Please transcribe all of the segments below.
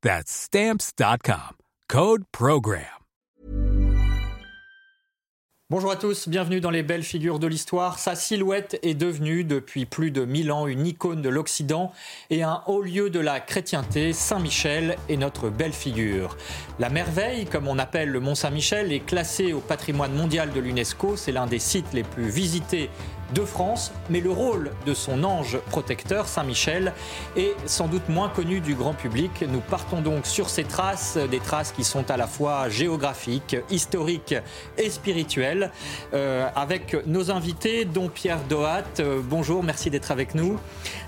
That's Stamps.com. Code PROGRAM. Bonjour à tous, bienvenue dans les belles figures de l'histoire. Sa silhouette est devenue depuis plus de 1000 ans une icône de l'Occident et un haut lieu de la chrétienté. Saint-Michel est notre belle figure. La merveille, comme on appelle le Mont Saint-Michel, est classée au patrimoine mondial de l'UNESCO. C'est l'un des sites les plus visités de France, mais le rôle de son ange protecteur, Saint-Michel, est sans doute moins connu du grand public. Nous partons donc sur ces traces, des traces qui sont à la fois géographiques, historiques et spirituelles, euh, avec nos invités, dont Pierre Dohat. Euh, bonjour, merci d'être avec nous.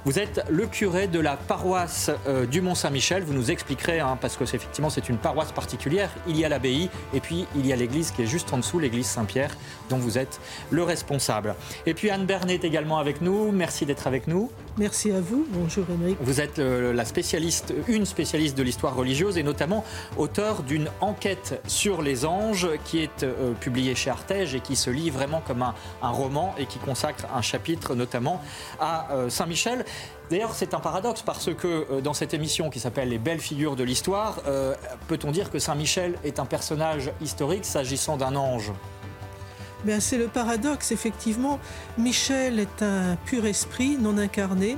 Vous êtes le curé de la paroisse euh, du Mont-Saint-Michel. Vous nous expliquerez, hein, parce que c'est effectivement c'est une paroisse particulière. Il y a l'abbaye et puis il y a l'église qui est juste en dessous, l'église Saint-Pierre, dont vous êtes le responsable. Et puis Anne Bernet est également avec nous. Merci d'être avec nous. Merci à vous. Bonjour Émeric. Vous êtes euh, la spécialiste, une spécialiste de l'histoire religieuse et notamment auteur d'une enquête sur les anges qui est euh, publiée chez Artege et qui se lit vraiment comme un, un roman et qui consacre un chapitre notamment à euh, Saint-Michel. D'ailleurs, c'est un paradoxe parce que euh, dans cette émission qui s'appelle Les belles figures de l'histoire, peut-on dire que Saint-Michel est un personnage historique s'agissant d'un ange? Bien, c'est le paradoxe, effectivement. Michel est un pur esprit, non incarné,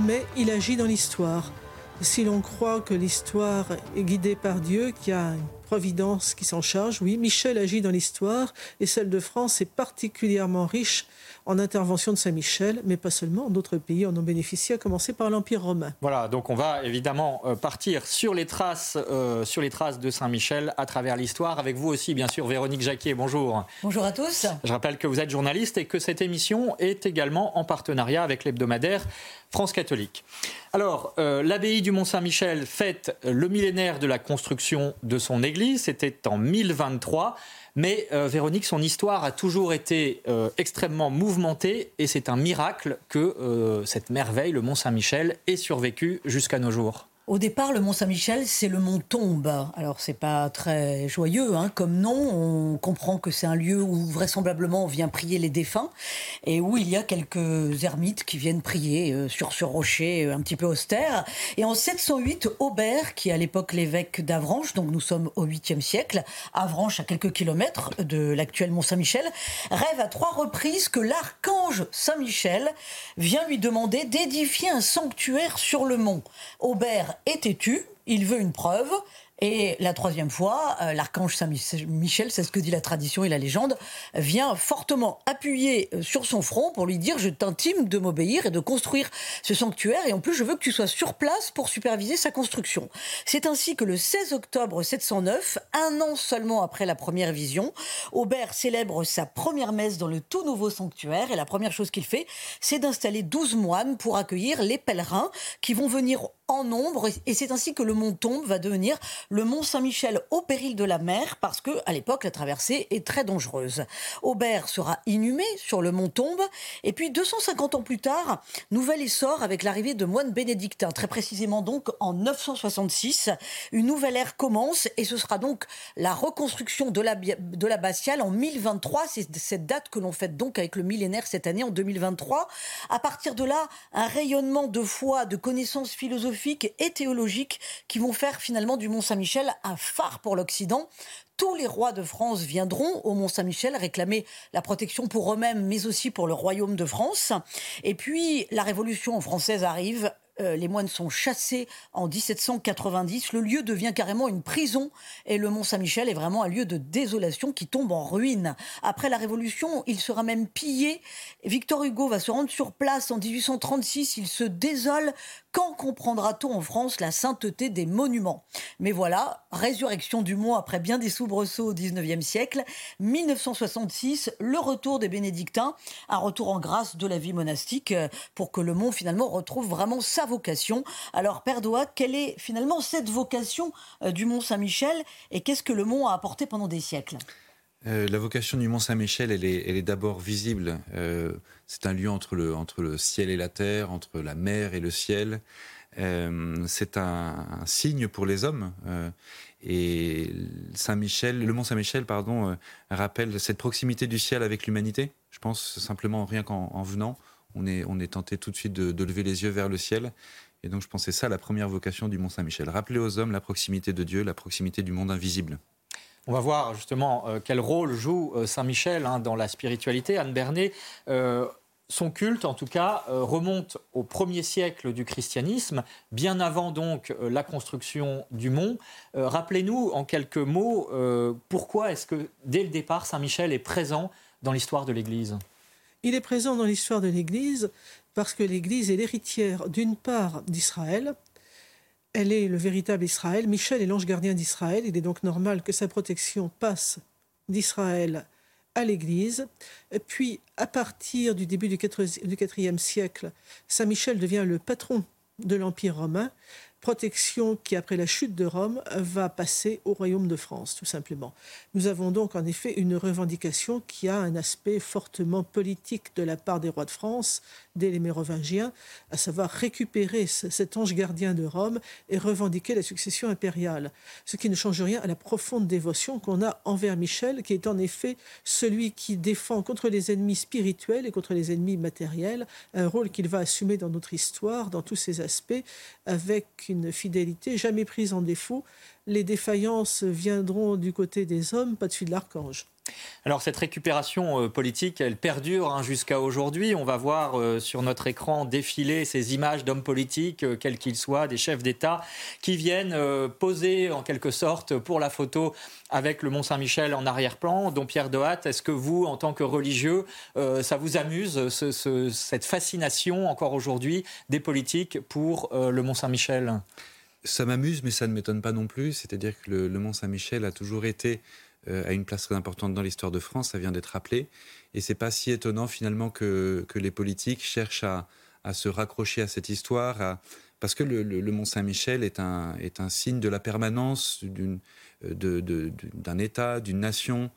mais il agit dans l'histoire. Si l'on croit que l'histoire est guidée par Dieu, qu'il a une providence qui s'en charge, oui, Michel agit dans l'histoire et celle de France est particulièrement riche en intervention de Saint-Michel, mais pas seulement, d'autres pays en ont bénéficié, à commencer par l'Empire romain. Voilà, donc on va évidemment euh, partir sur les traces, euh, sur les traces de Saint-Michel à travers l'histoire, avec vous aussi, bien sûr, Véronique Jacquier. Bonjour. Bonjour à tous. Je rappelle que vous êtes journaliste et que cette émission est également en partenariat avec l'hebdomadaire France catholique. Alors, euh, l'abbaye du Mont-Saint-Michel fête le millénaire de la construction de son église, c'était en 1023. Mais euh, Véronique, son histoire a toujours été euh, extrêmement mouvementée et c'est un miracle que euh, cette merveille, le Mont Saint-Michel, ait survécu jusqu'à nos jours. Au départ, le Mont Saint-Michel, c'est le mont Tombe. Alors, c'est pas très joyeux hein, comme nom. On comprend que c'est un lieu où vraisemblablement on vient prier les défunts et où il y a quelques ermites qui viennent prier euh, sur ce rocher euh, un petit peu austère. Et en 708, Aubert, qui est à l'époque l'évêque d'Avranches, donc nous sommes au 8e siècle, Avranches à quelques kilomètres de l'actuel Mont Saint-Michel, rêve à trois reprises que l'archange Saint-Michel vient lui demander d'édifier un sanctuaire sur le mont. Aubert est têtu, il veut une preuve, et la troisième fois, euh, l'archange Saint-Michel, c'est ce que dit la tradition et la légende, vient fortement appuyer euh, sur son front pour lui dire Je t'intime de m'obéir et de construire ce sanctuaire, et en plus, je veux que tu sois sur place pour superviser sa construction. C'est ainsi que le 16 octobre 709, un an seulement après la première vision, Aubert célèbre sa première messe dans le tout nouveau sanctuaire, et la première chose qu'il fait, c'est d'installer 12 moines pour accueillir les pèlerins qui vont venir en nombre, et c'est ainsi que le mont Tombe va devenir le mont Saint-Michel au péril de la mer, parce que à l'époque la traversée est très dangereuse. Aubert sera inhumé sur le mont Tombe, et puis 250 ans plus tard, nouvel essor avec l'arrivée de moines bénédictins, très précisément donc en 966, une nouvelle ère commence, et ce sera donc la reconstruction de la de l'abbatiale en 1023, c'est cette date que l'on fête donc avec le millénaire cette année en 2023. À partir de là, un rayonnement de foi, de connaissances philosophiques et théologiques qui vont faire finalement du Mont Saint-Michel un phare pour l'Occident. Tous les rois de France viendront au Mont Saint-Michel réclamer la protection pour eux-mêmes, mais aussi pour le royaume de France. Et puis la Révolution française arrive Euh, les moines sont chassés en 1790. Le lieu devient carrément une prison et le Mont Saint-Michel est vraiment un lieu de désolation qui tombe en ruine. Après la Révolution, il sera même pillé. Victor Hugo va se rendre sur place en 1836. Il se désole. Quand comprendra-t-on en France la sainteté des monuments? Mais voilà, résurrection du mont après bien des soubresauts au 19e siècle. 1966, le retour des bénédictins, un retour en grâce de la vie monastique euh, pour que le mont finalement retrouve vraiment sa vocation. Alors Père Doigt, quelle est finalement cette vocation euh, du mont Saint-Michel? Et qu'est-ce que le mont a apporté pendant des siècles? Euh, la vocation du Mont Saint-Michel, elle est, d'abord visible. Euh, c'est un lieu entre le, ciel et la terre, entre la mer et le ciel. Euh, c'est un, signe pour les hommes. et Saint-Michel, le Mont Saint-Michel, pardon, rappelle cette proximité du ciel avec l'humanité. Je pense simplement rien qu'en venant, on est, on est tenté tout de suite de, de, lever les yeux vers le ciel. Et donc je pensais ça la première vocation du Mont Saint-Michel. Rappeler aux hommes la proximité de Dieu, la proximité du monde invisible. On va voir justement euh, quel rôle joue euh, Saint Michel hein, dans la spiritualité. Anne Bernet, euh, son culte, en tout cas, remonte au premier siècle du christianisme, bien avant donc la construction du mont. Rappelez-nous en quelques mots pourquoi est-ce que dès le départ Saint Michel est présent dans l'histoire de l'Église? Il est présent dans l'histoire de l'Église parce que l'Église est l'héritière d'une part d'Israël, elle est le véritable Israël. Michel est l'ange gardien d'Israël. Il est donc normal que sa protection passe d'Israël à l'Église. Puis, à partir du début du IVe siècle, Saint Michel devient le patron de l'Empire romain protection qui, après la chute de Rome, va passer au royaume de France, tout simplement. Nous avons donc en effet une revendication qui a un aspect fortement politique de la part des rois de France, dès les Mérovingiens, à savoir récupérer cet ange gardien de Rome et revendiquer la succession impériale. Ce qui ne change rien à la profonde dévotion qu'on a envers Michel, qui est en effet celui qui défend contre les ennemis spirituels et contre les ennemis matériels, un rôle qu'il va assumer dans notre histoire, dans tous ses aspects, avec une fidélité jamais prise en défaut. Les défaillances viendront du côté des hommes, pas de celui de l'archange. Alors cette récupération euh, politique, elle perdure hein, jusqu'à aujourd'hui. On va voir euh, sur notre écran défiler ces images d'hommes politiques, euh, quels qu'ils soient, des chefs d'État, qui viennent poser en quelque sorte pour la photo avec le Mont Saint-Michel en arrière-plan. Dont Pierre Dohat, est-ce que vous, en tant que religieux, ça vous amuse, cette fascination encore aujourd'hui des politiques pour le Mont Saint-Michel ça m'amuse, mais ça ne m'étonne pas non plus. C'est-à-dire que le Mont Saint-Michel a toujours été a une place très importante dans l'histoire de France, ça vient d'être rappelé. Et c'est pas si étonnant finalement que, que les politiques cherchent à, à, se raccrocher à cette histoire, parce que le, le, Mont Saint-Michel est un, est un signe de la permanence d'un de, de, État, d'une nation.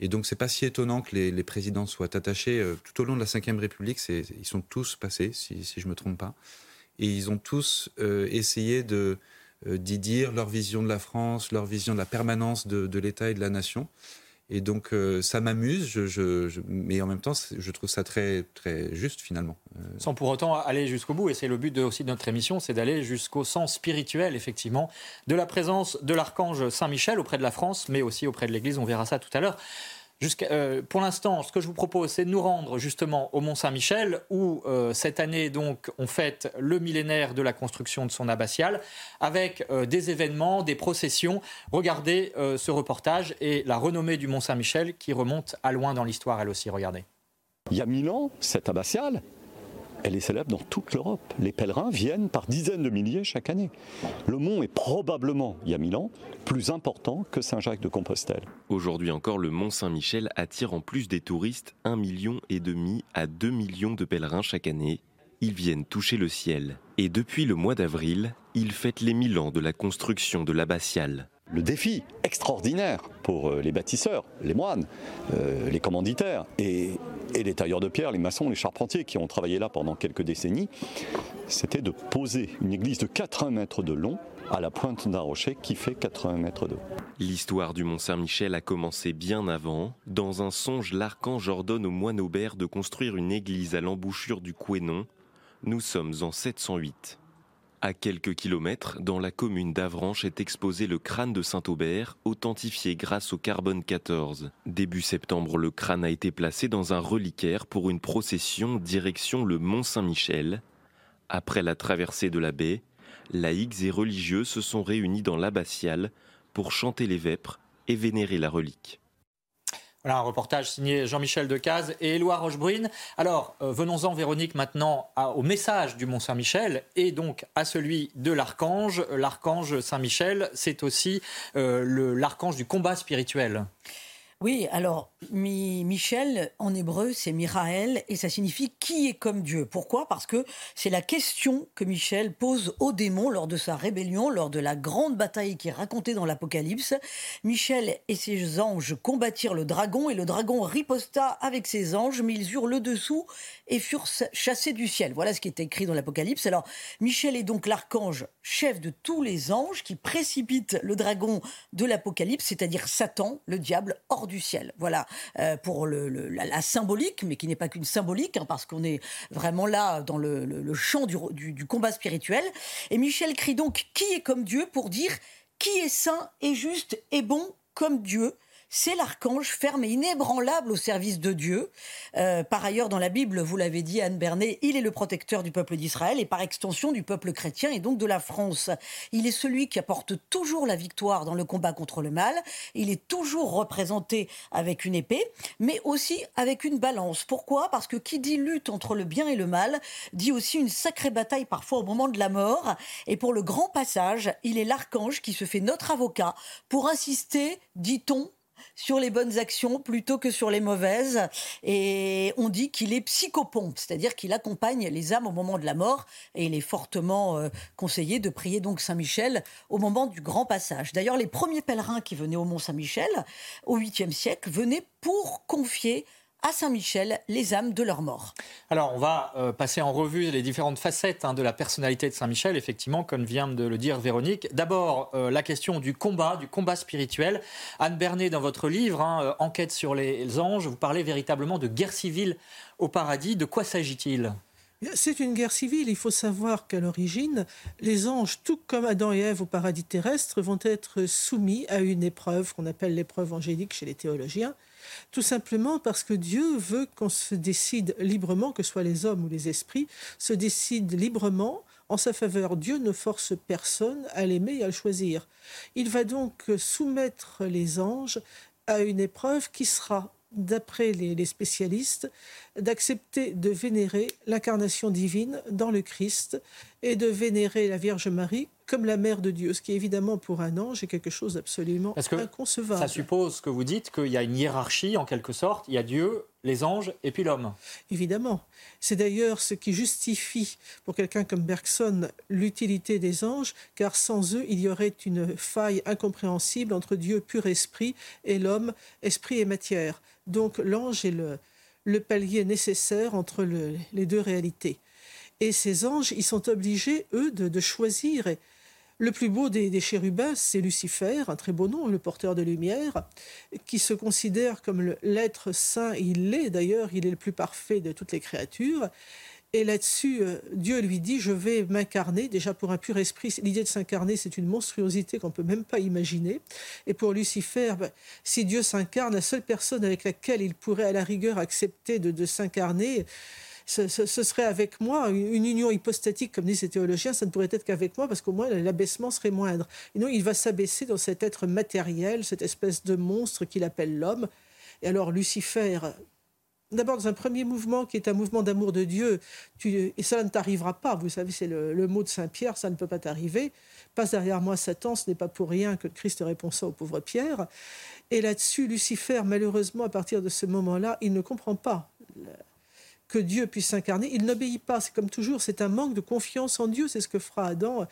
Et donc c'est pas si étonnant que les, les, présidents soient attachés euh, tout au long de la Ve République. Ils sont tous passés, si, si je me trompe pas, et ils ont tous euh, essayé de euh, d'y dire leur vision de la France, leur vision de la permanence de, l'État et de la nation. Et donc euh, ça m'amuse, mais en même temps, je trouve ça très, très juste finalement. Euh, Sans pour autant aller jusqu'au bout, et c'est le but aussi de notre émission, c'est d'aller jusqu'au sens spirituel, effectivement, de la présence de l'archange Saint-Michel auprès de la France, mais aussi auprès de l'Église, on verra ça tout à l'heure. Euh, pour l'instant, ce que je vous propose, c'est de nous rendre justement au Mont Saint-Michel, où euh, cette année, donc, on fête le millénaire de la construction de son abbatiale, avec euh, des événements, des processions. Regardez ce reportage et la renommée du Mont Saint-Michel qui remonte à loin dans l'histoire, elle aussi. Regardez. Il y a mille ans, cette abbatiale, elle est célèbre dans toute l'Europe. Les pèlerins viennent par dizaines de milliers chaque année. Le mont est probablement, il y a mille ans, plus important que Saint-Jacques de Compostelle. Aujourd'hui encore, le mont Saint-Michel attire en plus des touristes 1,5 million et demi à 2 millions de pèlerins chaque année. Ils viennent toucher le ciel. Et depuis le mois d'avril, ils fêtent les mille ans de la construction de l'abbatiale le défi extraordinaire pour euh, les bâtisseurs, les moines, euh, les commanditaires et, les tailleurs de pierre, les maçons, les charpentiers qui ont travaillé là pendant quelques décennies, c'était de poser une église de 80 mètres de long à la pointe d'un rocher qui fait 80 mètres d'eau. L'histoire du Mont Saint-Michel a commencé bien avant. Dans un songe, l'archange ordonne au moine Aubert de construire une église à l'embouchure du Couesnon. Nous sommes en 708. À quelques kilomètres, dans la commune d'Avranches est exposé le crâne de Saint-Aubert, authentifié grâce au carbone 14. Début septembre, le crâne a été placé dans un reliquaire pour une procession direction le Mont Saint-Michel. Après la traversée de la baie, laïcs et religieux se sont réunis dans l'abbatiale pour chanter les vêpres et vénérer la relique. Voilà un reportage signé Jean-Michel Decaze et Éloi Rochebrune. Alors, euh, venons-en, Véronique, maintenant au message du Mont Saint-Michel et donc à celui de l'archange. L'archange Saint-Michel, c'est aussi euh, l'archange du combat spirituel. Oui, alors Michel en hébreu c'est Miraël et ça signifie qui est comme Dieu. Pourquoi? Parce que c'est la question que Michel pose aux démons lors de sa rébellion, lors de la grande bataille qui est racontée dans l'Apocalypse. Michel et ses anges combattirent le dragon et le dragon riposta avec ses anges, mais ils eurent le dessous et furent chassés du ciel. Voilà ce qui est écrit dans l'Apocalypse. Alors Michel est donc l'archange chef de tous les anges qui précipite le dragon de l'Apocalypse, c'est-à-dire Satan, le diable, hors du ciel. Voilà euh, pour la, symbolique, mais qui n'est pas qu'une symbolique, hein, parce qu'on est vraiment là dans le, champ du combat spirituel. Et Michel crie donc Qui est comme Dieu? pour dire qui est saint et juste et bon comme Dieu? C'est l'archange ferme et inébranlable au service de Dieu. Euh, par ailleurs, dans la Bible, vous l'avez dit, Anne Bernet, il est le protecteur du peuple d'Israël et par extension du peuple chrétien et donc de la France. Il est celui qui apporte toujours la victoire dans le combat contre le mal. Il est toujours représenté avec une épée, mais aussi avec une balance. Pourquoi? Parce que qui dit lutte entre le bien et le mal dit aussi une sacrée bataille parfois au moment de la mort. Et pour le grand passage, il est l'archange qui se fait notre avocat pour insister, dit-on, sur les bonnes actions plutôt que sur les mauvaises. Et on dit qu'il est psychopompe, c'est-à-dire qu'il accompagne les âmes au moment de la mort. Et il est fortement euh, conseillé de prier donc Saint-Michel au moment du grand passage. D'ailleurs, les premiers pèlerins qui venaient au Mont Saint-Michel au 8e siècle venaient pour confier à Saint-Michel les âmes de leurs morts. Alors, on va euh, passer en revue les différentes facettes hein, de la personnalité de Saint-Michel, effectivement, comme vient de le dire Véronique. D'abord, euh, la question du combat, du combat spirituel. Anne Bernet, dans votre livre, hein, euh, Enquête sur les anges, vous parlez véritablement de guerre civile au paradis. De quoi s'agit-il? C'est une guerre civile. Il faut savoir qu'à l'origine, les anges, tout comme Adam et Ève au paradis terrestre, vont être soumis à une épreuve qu'on appelle l'épreuve angélique chez les théologiens. Tout simplement parce que Dieu veut qu'on se décide librement, que ce soit les hommes ou les esprits, se décident librement en sa faveur. Dieu ne force personne à l'aimer et à le choisir. Il va donc soumettre les anges à une épreuve qui sera, d'après les, spécialistes, d'accepter de vénérer l'incarnation divine dans le Christ et de vénérer la Vierge Marie comme la mère de Dieu, ce qui évidemment pour un ange est quelque chose d'absolument inconcevable. Ça suppose que vous dites qu'il y a une hiérarchie en quelque sorte, il y a Dieu, les anges et puis l'homme. Évidemment. C'est d'ailleurs ce qui justifie pour quelqu'un comme Bergson l'utilité des anges, car sans eux, il y aurait une faille incompréhensible entre Dieu pur esprit et l'homme esprit et matière. Donc l'ange est le, le palier nécessaire entre les deux réalités. Et ces anges, ils sont obligés, eux, de, choisir. Le plus beau des, chérubins, c'est Lucifer, un très beau nom, le porteur de lumière, qui se considère comme l'être saint. Il l'est d'ailleurs, il est le plus parfait de toutes les créatures. Et là-dessus, euh, Dieu lui dit, je vais m'incarner. Déjà, pour un pur esprit, l'idée de s'incarner, c'est une monstruosité qu'on ne peut même pas imaginer. Et pour Lucifer, ben, si Dieu s'incarne, la seule personne avec laquelle il pourrait à la rigueur accepter de, s'incarner, ce, serait avec moi, une union hypostatique, comme disent les théologiens, ça ne pourrait être qu'avec moi, parce qu'au moins l'abaissement serait moindre. Et non, il va s'abaisser dans cet être matériel, cette espèce de monstre qu'il appelle l'homme. Et alors Lucifer, d'abord dans un premier mouvement qui est un mouvement d'amour de Dieu, tu, et ça ne t'arrivera pas, vous savez, c'est le, mot de Saint Pierre, ça ne peut pas t'arriver. Passe derrière moi Satan, ce n'est pas pour rien que Christ répond ça au pauvre Pierre. Et là-dessus, Lucifer, malheureusement, à partir de ce moment-là, il ne comprend pas que Dieu puisse s'incarner. Il n'obéit pas, c'est comme toujours, c'est un manque de confiance en Dieu, c'est ce que fera Adam.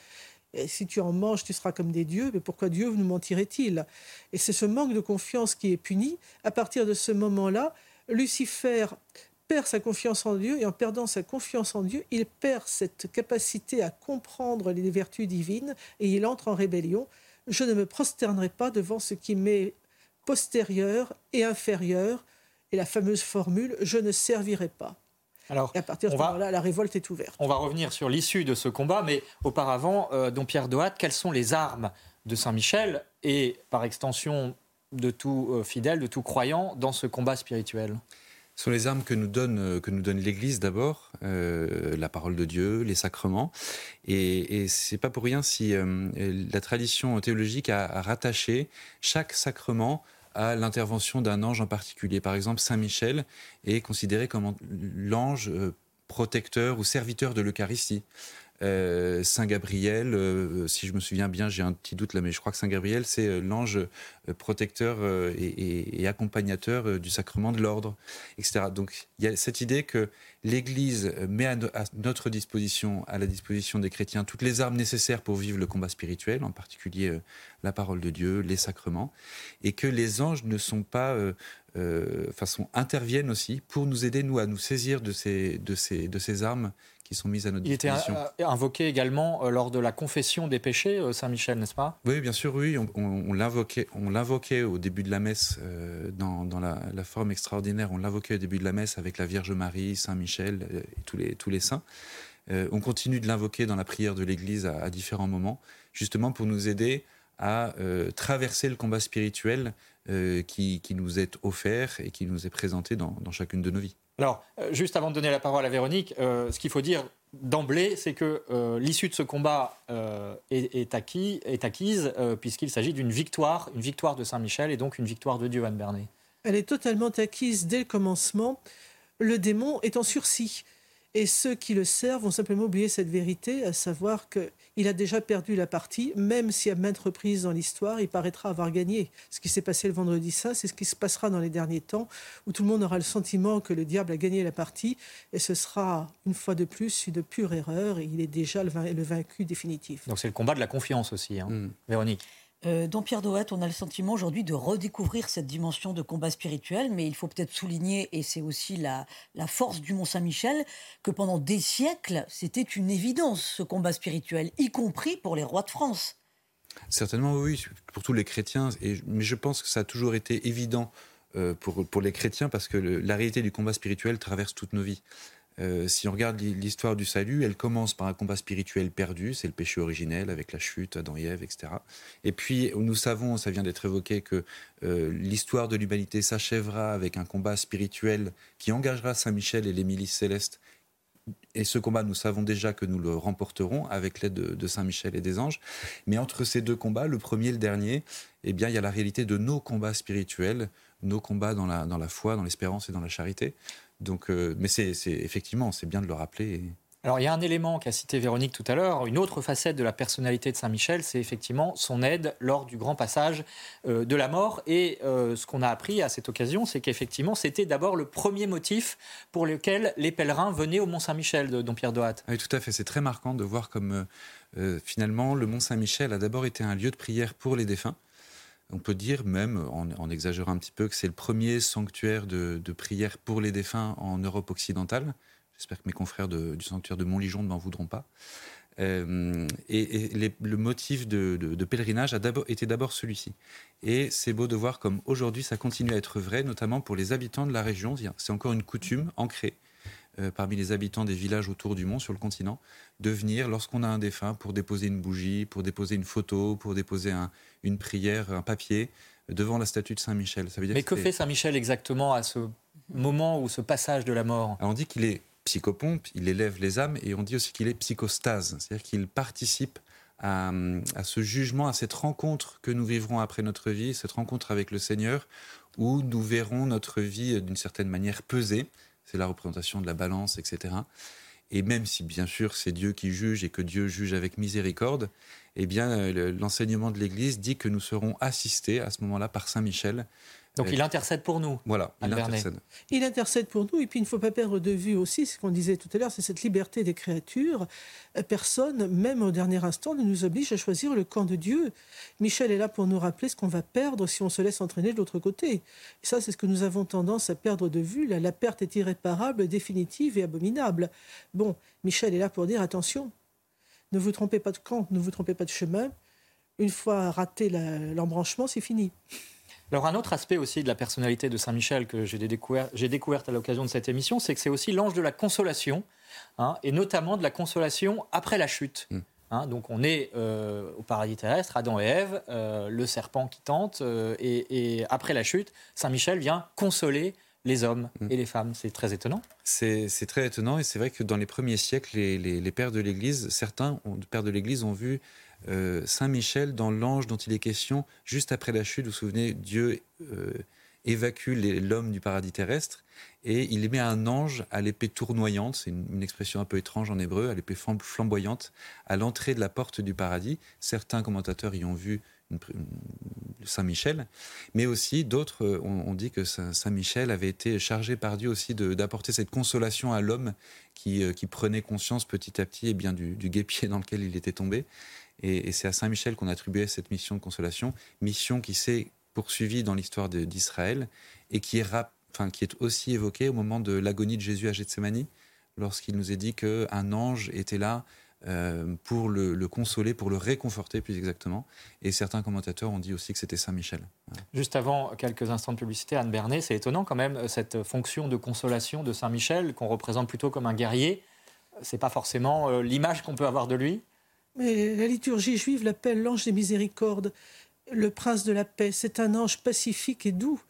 Si tu en manges, tu seras comme des dieux, mais pourquoi Dieu nous mentirait-il? Et c'est ce manque de confiance qui est puni. À partir de ce moment-là, Lucifer perd sa confiance en Dieu et en perdant sa confiance en Dieu, il perd cette capacité à comprendre les vertus divines et il entre en rébellion. Je ne me prosternerai pas devant ce qui m'est postérieur et inférieur. Et la fameuse formule, je ne servirai pas. Alors, et à partir de ce moment-là, la révolte est ouverte. On va revenir sur l'issue de ce combat, mais auparavant, euh, Don Pierre Doat, quelles sont les armes de Saint-Michel et par extension de tout euh, fidèle, de tout croyant dans ce combat spirituel? Ce sont les armes que nous donne, euh, que nous donne l'Église d'abord. la parole de Dieu, les sacrements. Et, et c'est pas pour rien si la tradition théologique a, rattaché chaque sacrement à l'intervention d'un ange en particulier. Par exemple, Saint Michel est considéré comme l'ange protecteur ou serviteur de l'Eucharistie. Euh, Saint Gabriel, euh, si je me souviens bien, j'ai un petit doute là, mais je crois que Saint Gabriel, c'est euh, l'ange protecteur et, accompagnateur du sacrement de l'ordre, etc. Donc il y a cette idée que l'Église met à, notre disposition, à la disposition des chrétiens, toutes les armes nécessaires pour vivre le combat spirituel, en particulier la parole de Dieu, les sacrements, et que les anges ne sont pas, façon, interviennent aussi pour nous aider nous à nous saisir de ces, de ces, de ces armes qui sont mises à notre disposition. Il était invoqué également euh, lors de la confession des péchés, euh, Saint Michel, n'est-ce pas? Oui, bien sûr, oui. On, on, l'invoquait au début de la messe, euh, dans, la, forme extraordinaire, on l'invoquait au début de la messe avec la Vierge Marie, Saint Michel et tous les, tous les saints. on continue de l'invoquer dans la prière de l'Église à, différents moments, justement pour nous aider à traverser le combat spirituel qui, nous est offert et qui nous est présenté dans chacune de nos vies. Alors, euh, juste avant de donner la parole à Véronique, euh, ce qu'il faut dire d'emblée, c'est que euh, l'issue de ce combat est, acquis, est, acquise puisqu'il s'agit d'une victoire, une victoire de Saint-Michel et donc une victoire de Dieu, Anne Bernet. Elle est totalement acquise dès le commencement. Le démon est en sursis. Et ceux qui le servent vont simplement oublier cette vérité, à savoir qu'il a déjà perdu la partie, même si à maintes reprises dans l'histoire, il paraîtra avoir gagné. Ce qui s'est passé le vendredi saint, c'est ce qui se passera dans les derniers temps, où tout le monde aura le sentiment que le diable a gagné la partie, et ce sera, une fois de plus, une pure erreur, et il est déjà le, vaincu définitif. Donc c'est le combat de la confiance aussi, hein. mm. Véronique. Euh, dans Pierre Dohat, on a le sentiment aujourd'hui de redécouvrir cette dimension de combat spirituel, mais il faut peut-être souligner, et c'est aussi la, force du Mont-Saint-Michel, que pendant des siècles, c'était une évidence, ce combat spirituel, y compris pour les rois de France. Certainement, oui, pour tous les chrétiens, mais je pense que ça a toujours été évident euh, pour, pour les chrétiens, parce que la réalité du combat spirituel traverse toutes nos vies. Euh, si on regarde l'histoire du salut, elle commence par un combat spirituel perdu, c'est le péché originel avec la chute, Adam et Ève, etc. Et puis nous savons, ça vient d'être évoqué, que euh, l'histoire de l'humanité s'achèvera avec un combat spirituel qui engagera Saint Michel et les milices célestes. Et ce combat, nous savons déjà que nous le remporterons avec l'aide de, Saint Michel et des anges. Mais entre ces deux combats, le premier et le dernier, eh bien, il y a la réalité de nos combats spirituels, nos combats dans la, dans la foi, dans l'espérance et dans la charité. Donc, euh, mais c'est effectivement, c'est bien de le rappeler. Alors il y a un élément qu'a cité Véronique tout à l'heure, une autre facette de la personnalité de Saint-Michel, c'est effectivement son aide lors du grand passage euh, de la mort. Et euh, ce qu'on a appris à cette occasion, c'est qu'effectivement c'était d'abord le premier motif pour lequel les pèlerins venaient au Mont Saint-Michel de Don Pierre Dohat. Oui, tout à fait. C'est très marquant de voir comme finalement le Mont Saint-Michel a d'abord été un lieu de prière pour les défunts. On peut dire même, en, exagérant un petit peu, que c'est le premier sanctuaire de, prière pour les défunts en Europe occidentale. J'espère que mes confrères du sanctuaire de Montligeon ne m'en voudront pas. Euh, et, le motif de, pèlerinage a été d'abord celui-ci. Et c'est beau de voir comme aujourd'hui ça continue à être vrai, notamment pour les habitants de la région. C'est encore une coutume ancrée euh, parmi les habitants des villages autour du mont, sur le continent, de venir lorsqu'on a un défunt pour déposer une bougie, pour déposer une photo, pour déposer une prière, un papier devant la statue de Saint-Michel. Mais que, fait Saint-Michel exactement à ce moment ou ce passage de la mort? On dit qu'il est psychopompe, il élève les âmes, et on dit aussi qu'il est psychostase, c'est-à-dire qu'il participe à, ce jugement, à cette rencontre que nous vivrons après notre vie, cette rencontre avec le Seigneur, où nous verrons notre vie d'une certaine manière peser, c'est la représentation de la balance, etc. Et même si, bien sûr, c'est Dieu qui juge et que Dieu juge avec miséricorde, eh bien, l'enseignement de l'Église dit que nous serons assistés à ce moment-là par Saint Michel, donc il intercède pour nous. Voilà, il intercède. Il intercède pour nous, et puis il ne faut pas perdre de vue aussi ce qu'on disait tout à l'heure, c'est cette liberté des créatures. Euh, personne, même au dernier instant, ne nous oblige à choisir le camp de Dieu. Michel est là pour nous rappeler ce qu'on va perdre si on se laisse entraîner de l'autre côté. Et ça, c'est ce que nous avons tendance à perdre de vue. la perte est irréparable, définitive et abominable. Bon, Michel est là pour dire attention, ne vous trompez pas de camp, ne vous trompez pas de chemin. Une fois raté l'embranchement, c'est fini. Alors un autre aspect aussi de la personnalité de Saint-Michel que j'ai découvert, découverte à l'occasion de cette émission, c'est que c'est aussi l'ange de la consolation, hein, et notamment de la consolation après la chute. Mm. Hein. donc on est euh, au paradis terrestre, Adam et Ève, euh, le serpent qui tente, euh, et, après la chute, Saint Michel vient consoler les hommes mm. et les femmes. C'est très étonnant. C'est très étonnant et c'est vrai que dans les premiers siècles, les, pères de l'Église, certains ont, pères de l'Église ont vu euh, Saint Michel dans l'ange dont il est question juste après la chute. Vous vous souvenez, Dieu euh, évacue l'homme du paradis terrestre et il émet un ange à l'épée tournoyante, c'est une, expression un peu étrange en hébreu, à l'épée flamboyante, à l'entrée de la porte du paradis. Certains commentateurs y ont vu Saint Michel, mais aussi d'autres euh, ont, dit que Saint, Michel avait été chargé par Dieu aussi d'apporter cette consolation à l'homme qui, prenait conscience petit à petit et eh bien, du, du guépier dans lequel il était tombé. Et, c'est à Saint Michel qu'on attribuait cette mission de consolation, mission qui s'est poursuivie dans l'histoire d'Israël et qui est, aussi évoquée au moment de l'agonie de Jésus à Gethsemane, lorsqu'il nous est dit qu'un ange était là euh, pour le, consoler, pour le réconforter plus exactement. Et certains commentateurs ont dit aussi que c'était Saint Michel. Juste avant quelques instants de publicité, Anne Bernet, c'est étonnant quand même cette fonction de consolation de Saint Michel qu'on représente plutôt comme un guerrier. C'est pas forcément euh, l'image qu'on peut avoir de lui. Mais la liturgie juive l'appelle l'ange des miséricordes, le prince de la paix. C'est un ange pacifique et doux.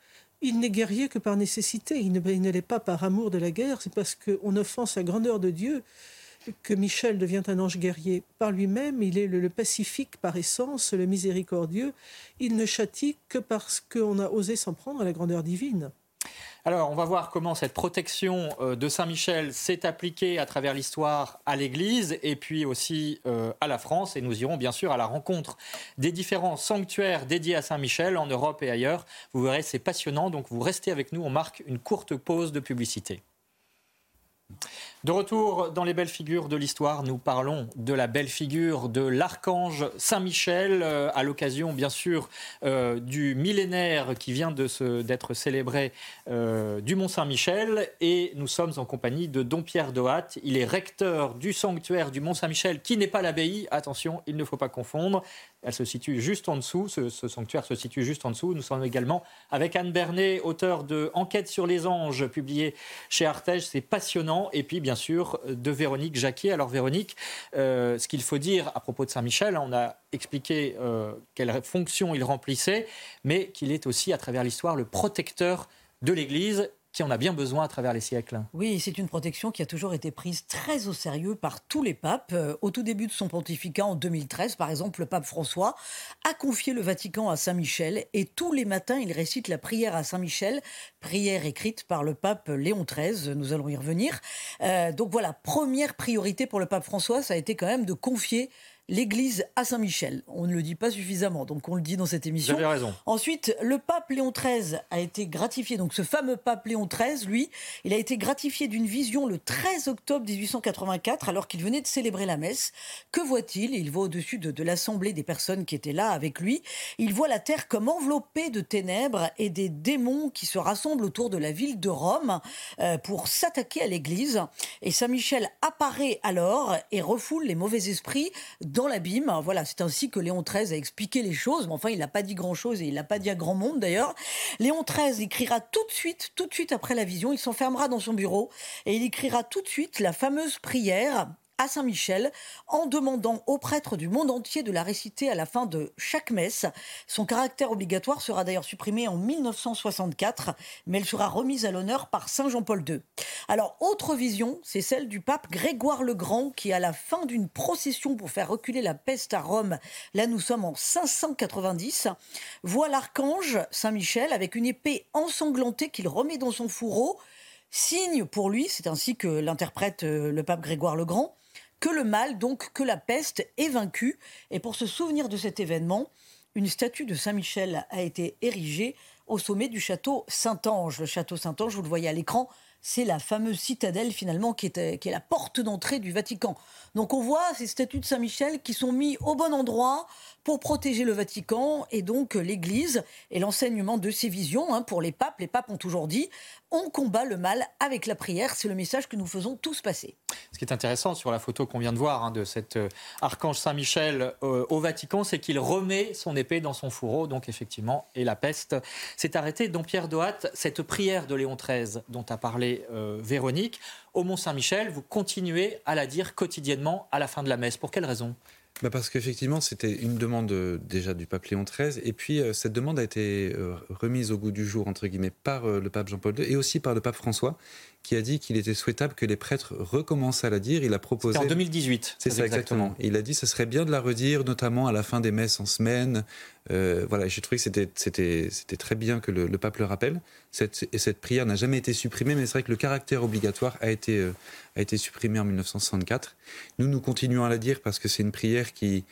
Il n'est guerrier que par nécessité. Il ne, l'est pas par amour de la guerre. C'est parce qu'on offense la grandeur de Dieu que Michel devient un ange guerrier. Par lui-même, il est le, pacifique par essence, le miséricordieux. Il ne châtie que parce qu'on a osé s'en prendre à la grandeur divine. Alors, on va voir comment cette protection euh, de Saint-Michel s'est appliquée à travers l'histoire à l'Église et puis aussi euh, à la France. Et nous irons bien sûr à la rencontre des différents sanctuaires dédiés à Saint-Michel en Europe et ailleurs. Vous verrez, c'est passionnant. Donc, vous restez avec nous. On marque une courte pause de publicité. De retour dans les belles figures de l'histoire, nous parlons de la belle figure de l'archange Saint-Michel, euh, à l'occasion bien sûr euh, du millénaire qui vient d'être célébré euh, du Mont Saint-Michel. Et nous sommes en compagnie de Don Pierre Dohat. Il est recteur du sanctuaire du Mont Saint-Michel, qui n'est pas l'abbaye. Attention, il ne faut pas confondre. Elle se situe juste en dessous, ce, sanctuaire se situe juste en dessous. Nous sommes également avec Anne Bernet, auteur de Enquête sur les anges, publié chez Artege. C'est passionnant. Et puis, bien sûr, de Véronique Jacquier. Alors, Véronique, euh, ce qu'il faut dire à propos de Saint-Michel, on a expliqué euh, quelle fonction il remplissait, mais qu'il est aussi, à travers l'histoire, le protecteur de l'Église qui en a bien besoin à travers les siècles. Oui, c'est une protection qui a toujours été prise très au sérieux par tous les papes. Euh, au tout début de son pontificat en 2013, par exemple, le pape François a confié le Vatican à Saint-Michel et tous les matins, il récite la prière à Saint-Michel, prière écrite par le pape Léon XIII. Nous allons y revenir. Euh, donc voilà, première priorité pour le pape François, ça a été quand même de confier l'église à Saint-Michel. On ne le dit pas suffisamment, donc on le dit dans cette émission. Vous avez raison. Ensuite, le pape Léon XIII a été gratifié, donc ce fameux pape Léon XIII, lui, il a été gratifié d'une vision le 13 octobre 1884, alors qu'il venait de célébrer la messe. Que voit-il? Il voit au-dessus de, l'assemblée des personnes qui étaient là avec lui, il voit la terre comme enveloppée de ténèbres et des démons qui se rassemblent autour de la ville de Rome euh, pour s'attaquer à l'église. Et Saint-Michel apparaît alors et refoule les mauvais esprits dans l'abîme. Voilà, c'est ainsi que Léon XIII a expliqué les choses. Mais enfin, il n'a pas dit grand-chose et il n'a pas dit à grand monde d'ailleurs. Léon XIII écrira tout de suite, tout de suite après la vision, il s'enfermera dans son bureau et il écrira tout de suite la fameuse prière à Saint-Michel en demandant aux prêtres du monde entier de la réciter à la fin de chaque messe. Son caractère obligatoire sera d'ailleurs supprimé en 1964, mais elle sera remise à l'honneur par Saint Jean-Paul II. Alors, autre vision, c'est celle du pape Grégoire le Grand qui, à la fin d'une procession pour faire reculer la peste à Rome, là nous sommes en 590, voit l'archange Saint-Michel avec une épée ensanglantée qu'il remet dans son fourreau signe pour lui, c'est ainsi que l'interprète euh, le pape Grégoire le Grand, que le mal, donc que la peste, est vaincue. Et pour se souvenir de cet événement, une statue de Saint-Michel a été érigée au sommet du château Saint-Ange. Le château Saint-Ange, vous le voyez à l'écran, c'est la fameuse citadelle finalement qui est, qui est la porte d'entrée du Vatican. Donc on voit ces statues de Saint-Michel qui sont mis au bon endroit pour protéger le Vatican et donc l'Église et l'enseignement de ses visions hein, pour les papes. Les papes ont toujours dit on combat le mal avec la prière. C'est le message que nous faisons tous passer. Ce qui est intéressant sur la photo qu'on vient de voir hein, de cet euh, archange Saint-Michel euh, au Vatican, c'est qu'il remet son épée dans son fourreau. Donc effectivement, et la peste s'est arrêtée. Don Pierre Dohat, cette prière de Léon XIII dont a parlé euh, Véronique, au Mont Saint-Michel, vous continuez à la dire quotidiennement à la fin de la messe. Pour quelle raison? Bah Parce qu'effectivement, c'était une demande euh, déjà du pape Léon XIII, et puis euh, cette demande a été euh, remise au goût du jour, entre guillemets, par le pape Jean-Paul II et aussi par le pape François, qui a dit qu'il était souhaitable que les prêtres recommencent à la dire. Il a proposé. en 2018. C'est ça, exactement. il a dit que ce serait bien de la redire, notamment à la fin des messes en semaine. Euh, voilà, j'ai trouvé que c'était, très bien que le, pape le rappelle. Cette, et cette prière n'a jamais été supprimée, mais c'est vrai que le caractère obligatoire a été, euh, a été supprimé en 1964. Nous, nous continuons à la dire parce que c'est une prière qui,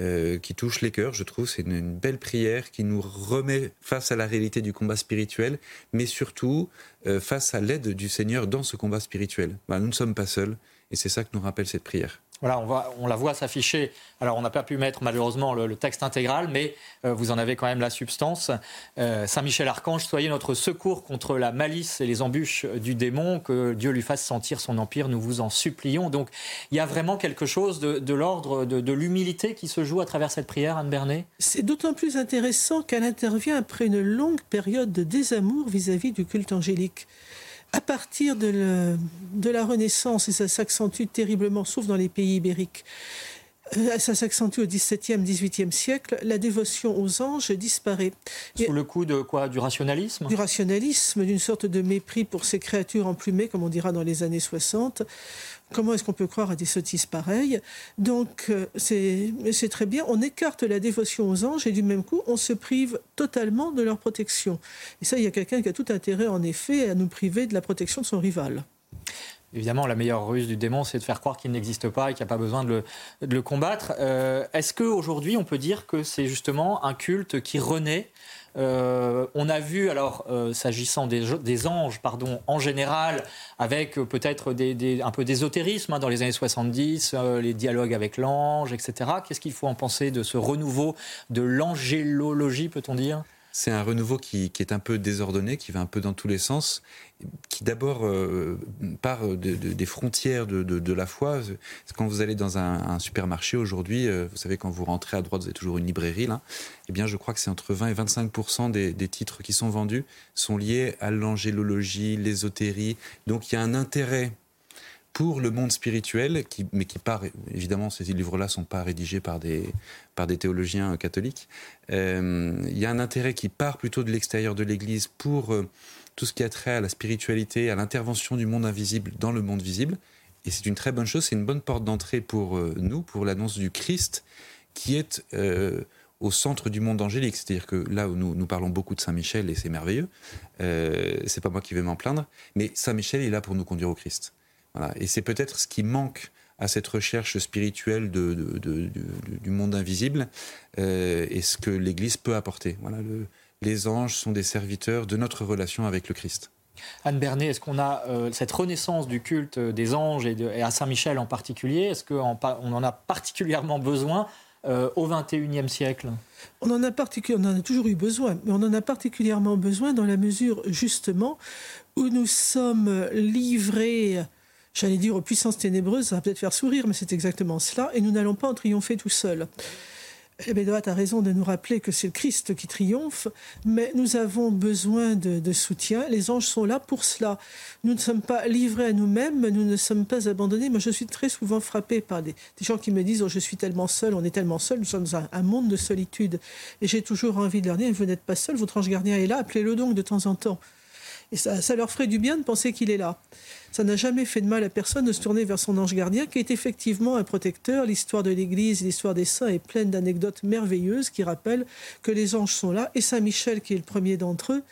euh, qui touche les cœurs, je trouve. C'est une, belle prière qui nous remet face à la réalité du combat spirituel, mais surtout euh, face à l'aide du Seigneur dans ce combat spirituel. nous ne sommes pas seuls, et c'est ça que nous rappelle cette prière. Voilà, on, va, la voit s'afficher. Alors, on n'a pas pu mettre malheureusement le, texte intégral, mais euh, vous en avez quand même la substance. Euh, Saint Michel Archange, soyez notre secours contre la malice et les embûches du démon, que Dieu lui fasse sentir son empire, nous vous en supplions. Donc, il y a vraiment quelque chose de, l'ordre de, l'humilité qui se joue à travers cette prière, Anne Bernet? C'est d'autant plus intéressant qu'elle intervient après une longue période de désamour vis à -vis du culte angélique à partir de, la Renaissance, et ça s'accentue terriblement, sauf dans les pays ibériques, euh, ça s'accentue au XVIIe, XVIIIe siècle, la dévotion aux anges disparaît. Sous le coup de quoi? Du rationalisme? Du rationalisme, d'une sorte de mépris pour ces créatures emplumées, comme on dira dans les années 60. Comment est-ce qu'on peut croire à des sottises pareilles? Donc, euh, c'est très bien. On écarte la dévotion aux anges et du même coup, on se prive totalement de leur protection. Et ça, il y a quelqu'un qui a tout intérêt, en effet, à nous priver de la protection de son rival. Évidemment, la meilleure ruse du démon, c'est de faire croire qu'il n'existe pas et qu'il n'y a pas besoin de le, combattre. Euh, est-ce qu'aujourd'hui, on peut dire que c'est justement un culte qui renaît euh, on a vu, alors, euh, s'agissant des, anges, pardon, en général, avec peut-être un peu d'ésotérisme hein, dans les années 70, les dialogues avec l'ange, etc. Qu'est-ce qu'il faut en penser de ce renouveau de l'angélologie, peut-on dire? C'est un renouveau qui, est un peu désordonné, qui va un peu dans tous les sens, qui d'abord euh, part des frontières de, la foi. Quand vous allez dans un, supermarché aujourd'hui, euh, vous savez, quand vous rentrez à droite, vous avez toujours une librairie, là. Eh bien, je crois que c'est entre 20 et 25 des, des, titres qui sont vendus sont liés à l'angélologie, l'ésotérie. Donc, il y a un intérêt pour le monde spirituel, mais qui part, évidemment, ces livres-là ne sont pas rédigés par des, théologiens catholiques. Euh, il y a un intérêt qui part plutôt de l'extérieur de l'Église pour euh, tout ce qui a trait à la spiritualité, à l'intervention du monde invisible dans le monde visible. Et c'est une très bonne chose, c'est une bonne porte d'entrée pour euh, nous, pour l'annonce du Christ, qui est au centre du monde angélique. C'est-à-dire que là où nous, nous parlons beaucoup de Saint-Michel, et c'est merveilleux, c'est pas moi qui vais m'en plaindre, mais Saint-Michel est là pour nous conduire au Christ. Et c'est peut-être ce qui manque à cette recherche spirituelle de, du monde invisible euh, et ce que l'Église peut apporter. Voilà, les anges sont des serviteurs de notre relation avec le Christ. Anne Bernet, est-ce qu'on a euh, cette renaissance du culte des anges et, à Saint-Michel en particulier Est-ce qu'on en a particulièrement besoin euh, au XXIe siècle? On en, a on en a toujours eu besoin, mais on en a particulièrement besoin dans la mesure justement où nous sommes livrés j'allais dire aux puissances ténébreuses, ça va peut-être faire sourire, mais c'est exactement cela, et nous n'allons pas en triompher tout seuls. Bédoat a raison de nous rappeler que c'est le Christ qui triomphe, mais nous avons besoin de, soutien. Les anges sont là pour cela. Nous ne sommes pas livrés à nous-mêmes, nous ne sommes pas abandonnés. Moi, je suis très souvent frappée par des, gens qui me disent oh, Je suis tellement seul, on est tellement seul, nous sommes un, un monde de solitude. Et j'ai toujours envie de leur dire Vous n'êtes pas seul, votre ange gardien est là, appelez-le donc de temps en temps. Et ça, leur ferait du bien de penser qu'il est là. Ça n'a jamais fait de mal à personne de se tourner vers son ange gardien, qui est effectivement un protecteur. L'histoire de l'Église, l'histoire des saints est pleine d'anecdotes merveilleuses qui rappellent que les anges sont là. Et Saint Michel, qui est le premier d'entre eux,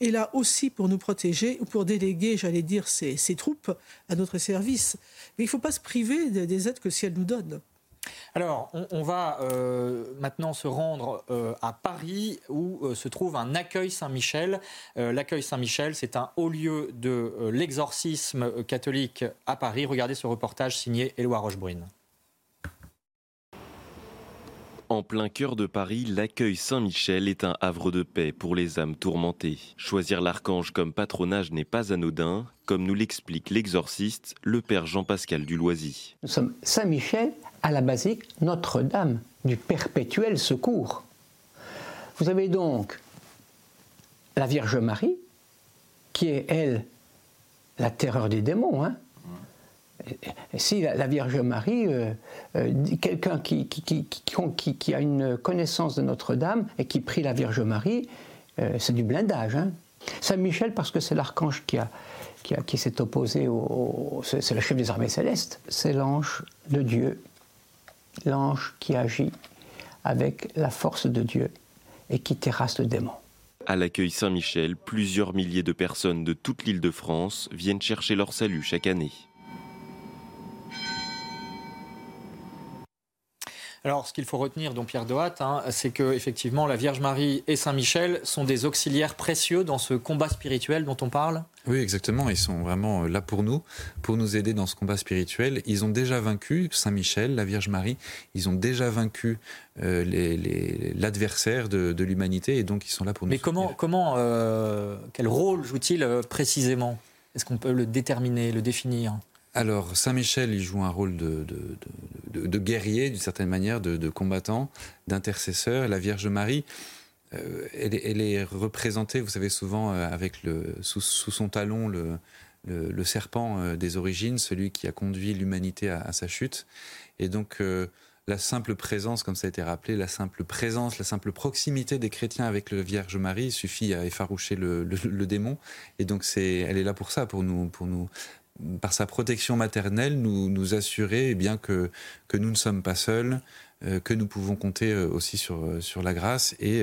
est là aussi pour nous protéger ou pour déléguer, j'allais dire, ses, troupes à notre service. Mais il ne faut pas se priver des aides que le ciel nous donne. Alors, on, va euh, maintenant se rendre euh, à Paris où euh, se trouve un accueil Saint-Michel. L'accueil Saint-Michel, c'est un haut lieu de l'exorcisme catholique à Paris. Regardez ce reportage signé Éloi Rochebrune. En plein cœur de Paris, l'accueil Saint-Michel est un havre de paix pour les âmes tourmentées. Choisir l'archange comme patronage n'est pas anodin, comme nous l'explique l'exorciste, le père Jean-Pascal Duloisy. Nous sommes Saint-Michel à la basique Notre-Dame du perpétuel secours. Vous avez donc la Vierge Marie, qui est, elle, la terreur des démons. Hein. si la, Vierge Marie, euh, euh, quelqu'un qui, qui, a une connaissance de Notre-Dame et qui prie la Vierge Marie, c'est du blindage. Hein. Saint Michel, parce que c'est l'archange qui, a, qui, s'est opposé au. c'est le chef des armées célestes. C'est l'ange de Dieu, l'ange qui agit avec la force de Dieu et qui terrasse le démon. À l'accueil Saint-Michel, plusieurs milliers de personnes de toute l'île de France viennent chercher leur salut chaque année. Alors, ce qu'il faut retenir, dont Pierre Dohat, hein, c'est que effectivement, la Vierge Marie et Saint Michel sont des auxiliaires précieux dans ce combat spirituel dont on parle. Oui, exactement. Ils sont vraiment là pour nous, pour nous aider dans ce combat spirituel. Ils ont déjà vaincu Saint Michel, la Vierge Marie. Ils ont déjà vaincu euh, l'adversaire de, l'humanité, et donc ils sont là pour nous. Mais comment, comment, euh, quel rôle jouent-ils euh, précisément? Est-ce qu'on peut le déterminer, le définir? Alors, Saint-Michel, il joue un rôle de, guerrier, d'une certaine manière, de, combattant, d'intercesseur. La Vierge Marie, euh, elle, est représentée, vous savez, souvent euh, avec le, sous, son talon le, serpent euh, des origines, celui qui a conduit l'humanité à, sa chute. Et donc, la simple présence, comme ça a été rappelé, la simple présence, la simple proximité des chrétiens avec le Vierge Marie suffit à effaroucher le, démon. Et donc, elle est là pour ça, pour nous, pour nous par sa protection maternelle, nous, nous assurer eh bien, que, que nous ne sommes pas seuls, euh, que nous pouvons compter euh, aussi sur, euh, sur la grâce et,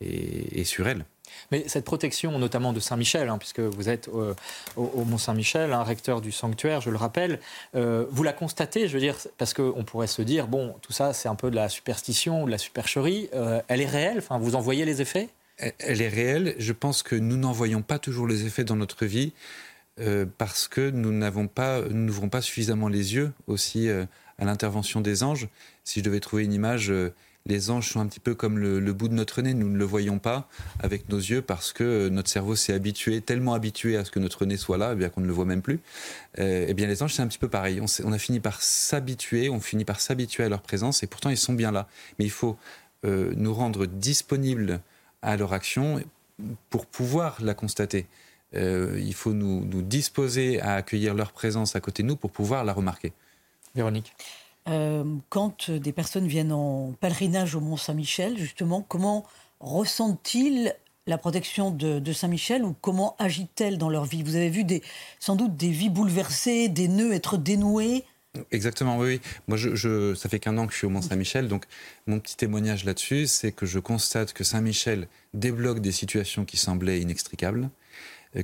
et, sur elle. Mais cette protection, notamment de Saint-Michel, hein, puisque vous êtes au, Mont-Saint-Michel, un recteur du sanctuaire, je le rappelle, vous la constatez, je veux dire, parce qu'on pourrait se dire, bon, tout ça, c'est un peu de la superstition, de la supercherie. elle est réelle? Enfin, vous en voyez les effets? Elle est réelle. Je pense que nous n'en voyons pas toujours les effets dans notre vie. Euh, parce que nous n'avons pas, n'ouvrons pas suffisamment les yeux aussi euh, à l'intervention des anges. Si je devais trouver une image, euh, les anges sont un petit peu comme le, bout de notre nez. Nous ne le voyons pas avec nos yeux parce que notre cerveau s'est habitué, tellement habitué à ce que notre nez soit là, eh bien qu'on ne le voit même plus. eh bien, les anges, c'est un petit peu pareil. On, a fini par s'habituer, on finit par s'habituer à leur présence et pourtant ils sont bien là. Mais il faut nous rendre disponibles à leur action pour pouvoir la constater. Euh, il faut nous, disposer à accueillir leur présence à côté de nous pour pouvoir la remarquer. Véronique euh, Quand des personnes viennent en pèlerinage au Mont Saint-Michel, justement, comment ressentent-ils la protection de, Saint-Michel ou comment agit-elle dans leur vie? Vous avez vu des, sans doute des vies bouleversées, des nœuds être dénoués? Exactement, oui. Moi, je, ça fait qu'un an que je suis au Mont-Saint-Michel, donc mon petit témoignage là-dessus, c'est que je constate que Saint-Michel débloque des situations qui semblaient inextricables, euh,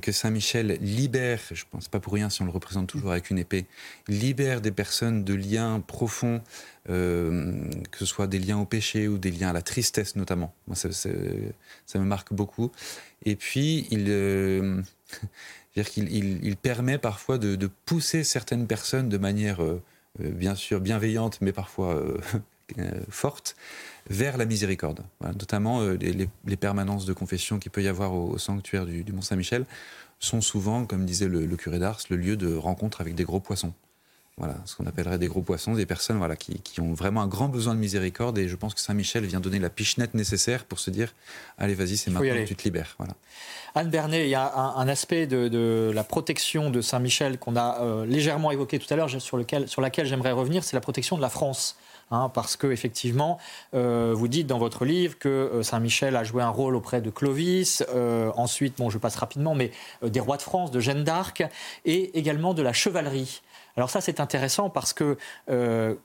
que Saint-Michel libère, je pense pas pour rien si on le représente toujours avec une épée, libère des personnes de liens profonds, euh, que ce soit des liens au péché ou des liens à la tristesse notamment. Moi, ça, me marque beaucoup. Et puis, il, euh, permet parfois de, pousser certaines personnes de manière, bien sûr, bienveillante, mais parfois forte, vers la miséricorde. Notamment euh, les, permanences de confession qu'il peut y avoir au, sanctuaire du, Mont-Saint-Michel sont souvent, comme disait le, curé d'Ars, le lieu de rencontre avec des gros poissons. Voilà, ce qu'on appellerait des gros poissons, des personnes voilà, qui, ont vraiment un grand besoin de miséricorde. Et je pense que Saint-Michel vient donner la pichenette nécessaire pour se dire Allez, vas-y, c'est maintenant que tu te libères. Voilà. Anne Bernet, il y a un, aspect de, la protection de Saint-Michel qu'on a euh, légèrement évoqué tout à l'heure, sur, lequel, sur laquelle j'aimerais revenir c'est la protection de la France. Hein, parce que effectivement, euh, vous dites dans votre livre que euh, Saint-Michel a joué un rôle auprès de Clovis, euh, ensuite, bon, je passe rapidement, mais des rois de France, de Jeanne d'Arc, et également de la chevalerie. Alors ça, c'est intéressant parce que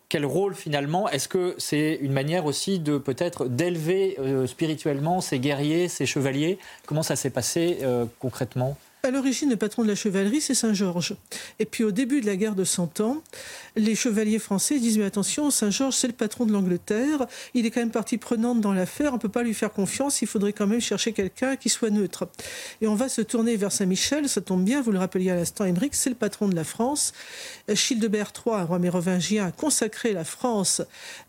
quel rôle finalement Est-ce que c'est une manière aussi de peut-être d'élever spirituellement ces guerriers, ces chevaliers? Comment ça s'est passé concrètement? À l'origine, le patron de la chevalerie, c'est Saint-Georges. Et puis au début de la guerre de Cent Ans, les chevaliers français disent Mais attention, Saint-Georges, c'est le patron de l'Angleterre, il est quand même partie prenante dans l'affaire, on ne peut pas lui faire confiance, il faudrait quand même chercher quelqu'un qui soit neutre. Et on va se tourner vers Saint-Michel, ça tombe bien, vous le rappeliez à l'instant, Émeric, c'est le patron de la France. Childebert III, roi mérovingien, a consacré la France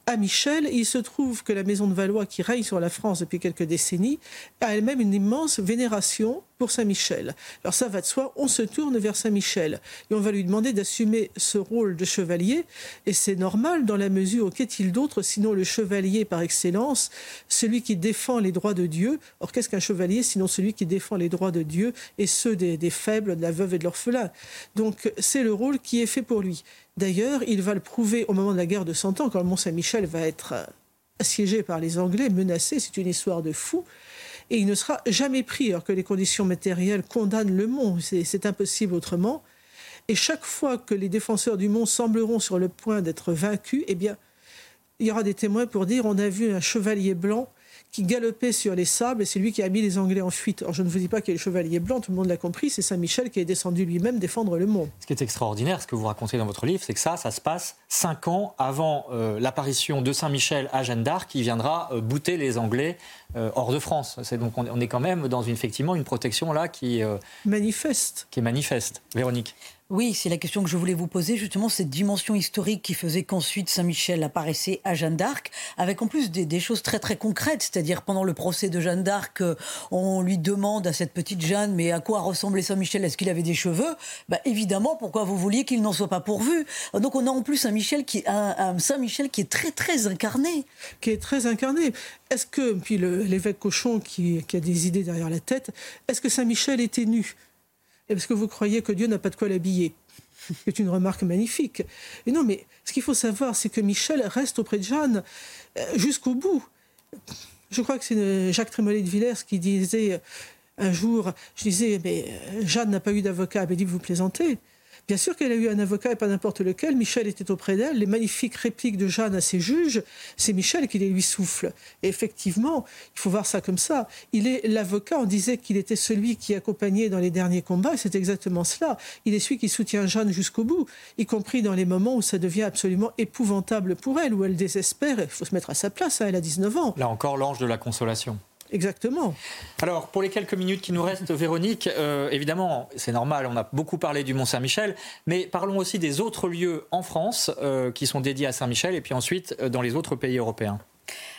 à Michel. il se trouve que la maison de Valois, qui règne sur la France depuis quelques décennies, a elle-même une immense vénération pour Saint-Michel. Alors ça va de soi, on se tourne vers Saint-Michel et on va lui demander d'assumer ce rôle de chevalier et c'est normal dans la mesure où qu'est-il d'autre sinon le chevalier par excellence, celui qui défend les droits de Dieu. Or qu'est-ce qu'un chevalier sinon celui qui défend les droits de Dieu et ceux des, des faibles, de la veuve et de l'orphelin? Donc c'est le rôle qui est fait pour lui. D'ailleurs, il va le prouver au moment de la guerre de Cent Ans, quand le Mont-Saint-Michel va être euh, assiégé par les Anglais, menacé, c'est une histoire de fou. Et il ne sera jamais pris, alors que les conditions matérielles condamnent le Mont. C'est impossible autrement. Et chaque fois que les défenseurs du Mont sembleront sur le point d'être vaincus, eh bien, il y aura des témoins pour dire on a vu un chevalier blanc qui galopait sur les sables et c'est lui qui a mis les Anglais en fuite. Alors je ne vous dis pas qu'il est le chevalier blanc, tout le monde l'a compris, c'est Saint-Michel qui est descendu lui-même défendre le monde. Ce qui est extraordinaire, ce que vous racontez dans votre livre, c'est que ça, ça se passe cinq ans avant euh, l'apparition de Saint-Michel à Jeanne d'Arc qui viendra euh, bouter les Anglais euh, hors de France. C'est donc on, est quand même dans une, effectivement une protection là qui manifeste. Qui est manifeste. Véronique. Oui, c'est la question que je voulais vous poser, justement, cette dimension historique qui faisait qu'ensuite Saint-Michel apparaissait à Jeanne d'Arc, avec en plus des, choses très très concrètes, c'est-à-dire pendant le procès de Jeanne d'Arc, euh, on lui demande à cette petite Jeanne, mais à quoi ressemblait Saint-Michel? Est-ce qu'il avait des cheveux? Bah, Évidemment, pourquoi vous vouliez qu'il n'en soit pas pourvu? Donc on a en plus un, Michel qui, un, Saint-Michel qui est très très incarné. Qui est très incarné. Est-ce que, puis l'évêque Cochon qui, qui a des idées derrière la tête, est-ce que Saint-Michel était nu? Est-ce que vous croyez que Dieu n'a pas de quoi l'habiller? C'est une remarque magnifique. Et non, mais ce qu'il faut savoir, c'est que Michel reste auprès de Jeanne euh, jusqu'au bout. Je crois que c'est Jacques Trémollet de Villers qui disait euh, un jour, je disais, mais euh, Jeanne n'a pas eu d'avocat. Elle dit, vous plaisantez. Bien sûr qu'elle a eu un avocat et pas n'importe lequel. Michel était auprès d'elle. Les magnifiques répliques de Jeanne à ses juges, c'est Michel qui les lui souffle. Et effectivement, il faut voir ça comme ça. Il est l'avocat. On disait qu'il était celui qui accompagnait dans les derniers combats. C'est exactement cela. Il est celui qui soutient Jeanne jusqu'au bout, y compris dans les moments où ça devient absolument épouvantable pour elle, où elle désespère. Il faut se mettre à sa place. Hein, elle a 19 ans. Là encore, l'ange de la consolation. Exactement. Alors, pour les quelques minutes qui nous restent, Véronique, euh, évidemment, c'est normal, on a beaucoup parlé du Mont-Saint-Michel, mais parlons aussi des autres lieux en France euh, qui sont dédiés à Saint-Michel et puis ensuite euh, dans les autres pays européens.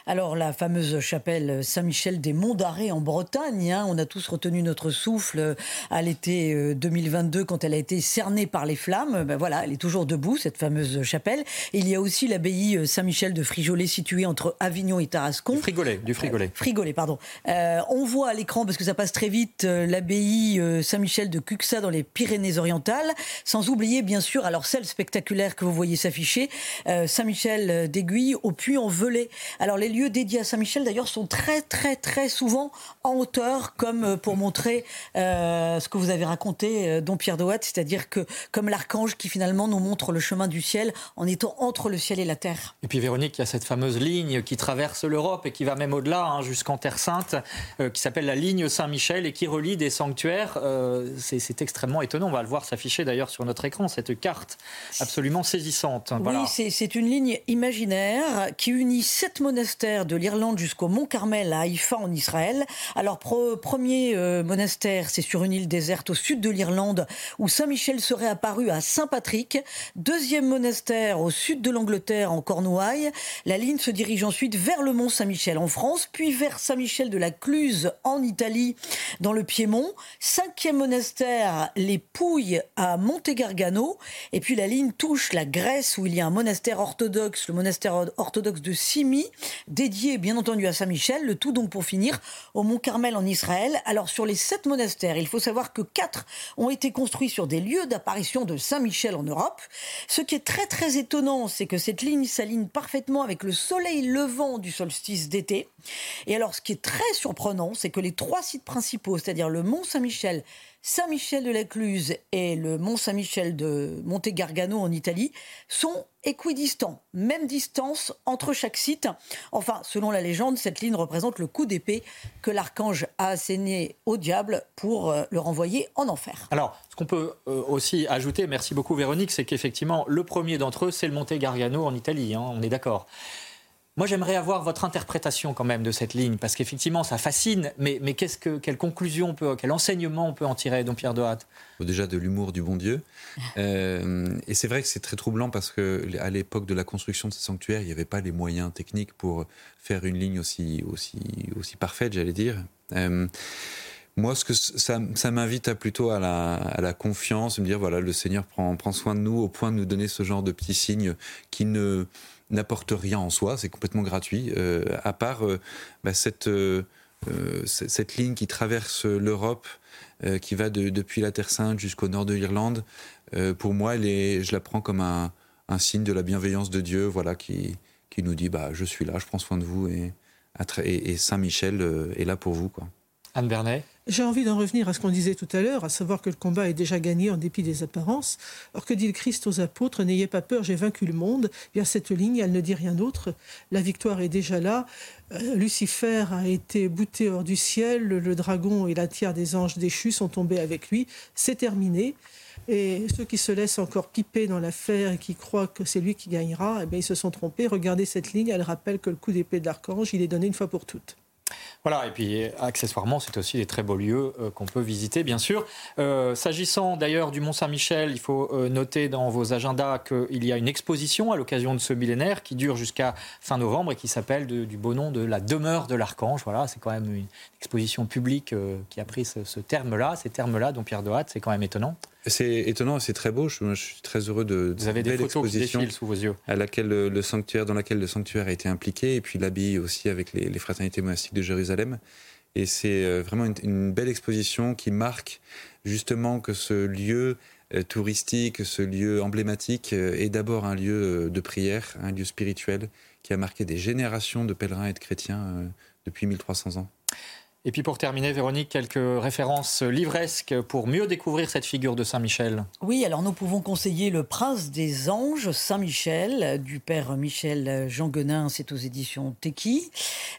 Alors la fameuse chapelle Saint-Michel des Monts d'Arrée en Bretagne, hein, on a tous retenu notre souffle à l'été 2022 euh, quand elle a été cernée par les flammes. Ben voilà, elle est toujours debout cette fameuse chapelle. il y a aussi l'abbaye euh, Saint-Michel de Frigolet située entre Avignon et Tarascon. Du Frigolet, du Frigolet. Euh, Frigolet, pardon. on voit à l'écran parce que ça passe très vite l'abbaye Saint-Michel de Cuxa dans les Pyrénées-Orientales, sans oublier bien sûr alors celle spectaculaire que vous voyez s'afficher, Saint-Michel d'Aiguille au Puy-en-Velay. Alors les lieux dédiés à Saint-Michel, d'ailleurs, sont très, très, très souvent en hauteur, comme euh, pour montrer euh, ce que vous avez raconté, euh, Don Pierre de c'est-à-dire que comme l'archange qui finalement nous montre le chemin du ciel en étant entre le ciel et la terre. Et puis Véronique, il y a cette fameuse ligne qui traverse l'Europe et qui va même au-delà, hein, jusqu'en Terre Sainte, qui s'appelle la ligne Saint-Michel et qui relie des sanctuaires. c'est extrêmement étonnant. On va le voir s'afficher d'ailleurs sur notre écran, cette carte absolument saisissante. Oui, c'est une ligne imaginaire qui unit sept monastères de l'Irlande jusqu'au Mont Carmel à Haïfa en Israël. Alors, premier euh, monastère, c'est sur une île déserte au sud de l'Irlande où Saint-Michel serait apparu à Saint-Patrick. Deuxième monastère au sud de l'Angleterre en Cornouailles. La ligne se dirige ensuite vers le Mont Saint-Michel en France, puis vers Saint-Michel de la Cluse en Italie, dans le Piémont. Cinquième monastère, les Pouilles à Monte Gargano. Et puis la ligne touche la Grèce où il y a un monastère orthodoxe, le monastère orthodoxe de Simi, dédié bien entendu à Saint-Michel, le tout donc pour finir au Mont Carmel en Israël. Alors sur les sept monastères, il faut savoir que quatre ont été construits sur des lieux d'apparition de Saint-Michel en Europe. Ce qui est très très étonnant, c'est que cette ligne s'aligne parfaitement avec le soleil levant du solstice d'été. Et alors ce qui est très surprenant, c'est que les trois sites principaux, c'est-à-dire le Mont Saint-Michel, Saint-Michel de la Cluse et le Mont Saint-Michel de Monte Gargano en Italie sont équidistants, même distance entre chaque site. Enfin, selon la légende, cette ligne représente le coup d'épée que l'archange a asséné au diable pour euh, le renvoyer en enfer. Alors, ce qu'on peut euh, aussi ajouter, merci beaucoup Véronique, c'est qu'effectivement, le premier d'entre eux, c'est le Monte Gargano en Italie, hein, on est d'accord. Moi, j'aimerais avoir votre interprétation quand même de cette ligne, parce qu'effectivement, ça fascine, mais, mais qu'est-ce que, quelle conclusion, on peut, quel enseignement on peut en tirer, Don Pierre de Hatt Déjà de l'humour du bon Dieu. Euh, et c'est vrai que c'est très troublant parce qu'à l'époque de la construction de ces sanctuaires, il n'y avait pas les moyens techniques pour faire une ligne aussi, aussi, aussi parfaite, j'allais dire. Euh, moi, ce que ça, ça m'invite à plutôt à la, à la, confiance, me dire voilà, le Seigneur prend, prend soin de nous au point de nous donner ce genre de petits signes qui ne n'apportent rien en soi, c'est complètement gratuit, euh, à part euh, bah, cette, euh, cette ligne qui traverse l'Europe, qui va de, depuis la Terre Sainte jusqu'au nord de l'Irlande. pour moi, je la prends comme un, signe de la bienveillance de Dieu, voilà, qui, qui nous dit bah, je suis là, je prends soin de vous et, et, et Saint Michel est là pour vous, quoi. Anne Bernet J'ai envie d'en revenir à ce qu'on disait tout à l'heure, à savoir que le combat est déjà gagné en dépit des apparences. Or, que dit le Christ aux apôtres? N'ayez pas peur, j'ai vaincu le monde. Eh bien, cette ligne, elle ne dit rien d'autre. La victoire est déjà là. Euh, Lucifer a été bouté hors du ciel. Le, dragon et la tiare des anges déchus sont tombés avec lui. C'est terminé. Et ceux qui se laissent encore piper dans l'affaire et qui croient que c'est lui qui gagnera, eh bien, ils se sont trompés. Regardez cette ligne, elle rappelle que le coup d'épée de l'archange, il est donné une fois pour toutes. Voilà, et puis accessoirement, c'est aussi des très beaux lieux euh, qu'on peut visiter, bien sûr. Euh, s'agissant d'ailleurs du Mont-Saint-Michel, il faut euh, noter dans vos agendas qu'il y a une exposition à l'occasion de ce millénaire qui dure jusqu'à fin novembre et qui s'appelle du beau nom de la demeure de l'archange. Voilà, c'est quand même une exposition publique qui a pris ce, terme-là, ces termes-là, dont Pierre Dehatte, c'est quand même étonnant. C'est étonnant c'est très beau. Je, suis très heureux de, Vous avez des photos qui sous vos yeux. À laquelle le, sanctuaire, dans laquelle le sanctuaire a été impliqué, et puis l'abbaye aussi avec les, fraternités monastiques de Jérusalem. Et c'est euh, vraiment une, belle exposition qui marque justement que ce lieu euh, touristique, ce lieu emblématique euh, est d'abord un lieu de prière, un lieu spirituel qui a marqué des générations de pèlerins et de chrétiens depuis 1300 ans. Et puis pour terminer, Véronique, quelques références livresques pour mieux découvrir cette figure de Saint-Michel. Oui, alors nous pouvons conseiller Le Prince des Anges, Saint-Michel, du père Michel Jean Guenin, c'est aux éditions Teki.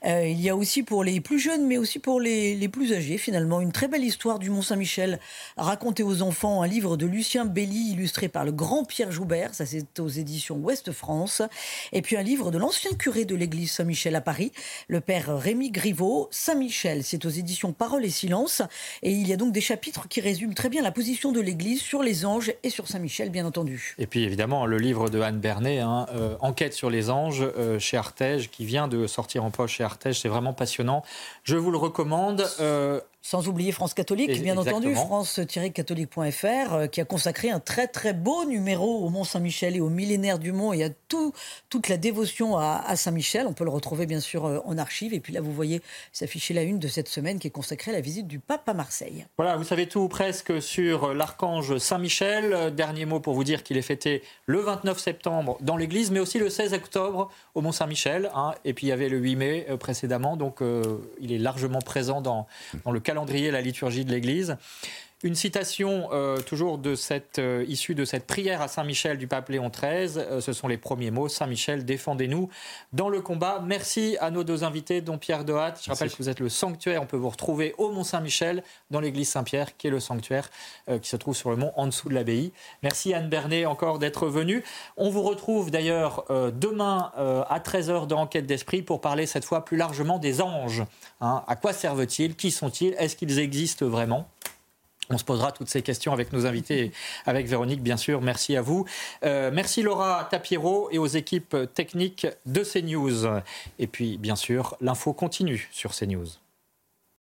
Euh, il y a aussi pour les plus jeunes, mais aussi pour les, les plus âgés, finalement, une très belle histoire du Mont-Saint-Michel racontée aux enfants, un livre de Lucien Belly illustré par le grand Pierre Joubert, ça c'est aux éditions Ouest France. Et puis un livre de l'ancien curé de l'église Saint-Michel à Paris, le père Rémi Griveau, Saint-Michel c'est aux éditions Parole et Silence. Et il y a donc des chapitres qui résument très bien la position de l'Église sur les anges et sur Saint-Michel, bien entendu. Et puis évidemment, le livre de Anne Bernet, hein, euh, Enquête sur les anges, euh, chez Artege, qui vient de sortir en poche chez Artege. C'est vraiment passionnant. Je vous le recommande. Euh, sans oublier France Catholique, bien entendu, france-catholique.fr, euh, qui a consacré un très très beau numéro au Mont Saint-Michel et au millénaire du Mont et à tout, toute la dévotion à, Saint-Michel. On peut le retrouver bien sûr euh, en archive. Et puis là, vous voyez s'afficher la une de cette semaine qui est consacrée à la visite du pape à Marseille. Voilà, vous savez tout presque sur l'archange Saint-Michel. Dernier mot pour vous dire qu'il est fêté le 29 septembre dans l'église, mais aussi le 16 octobre au Mont Saint-Michel. Hein. Et puis il y avait le 8 mai euh, précédemment, donc il est largement présent dans, dans le calendrier, la liturgie de l'Église. Une citation euh, toujours de cette, euh, issue de cette prière à Saint-Michel du pape Léon XIII. Euh, ce sont les premiers mots. Saint-Michel, défendez-nous dans le combat. Merci à nos deux invités, dont Pierre Dehatt. Je rappelle que vous êtes le sanctuaire. On peut vous retrouver au Mont Saint-Michel, dans l'église Saint-Pierre, qui est le sanctuaire qui se trouve sur le mont en dessous de l'abbaye. Merci Anne Bernet encore d'être venue. On vous retrouve d'ailleurs demain à 13h dans Enquête d'Esprit pour parler cette fois plus largement des anges. Hein. à quoi servent-ils? Qui sont-ils? Est-ce qu'ils existent vraiment? On se posera toutes ces questions avec nos invités, avec Véronique, bien sûr. Merci à vous. Euh, merci Laura Tapiero et aux équipes techniques de CNews. Et puis, bien sûr, l'info continue sur CNews.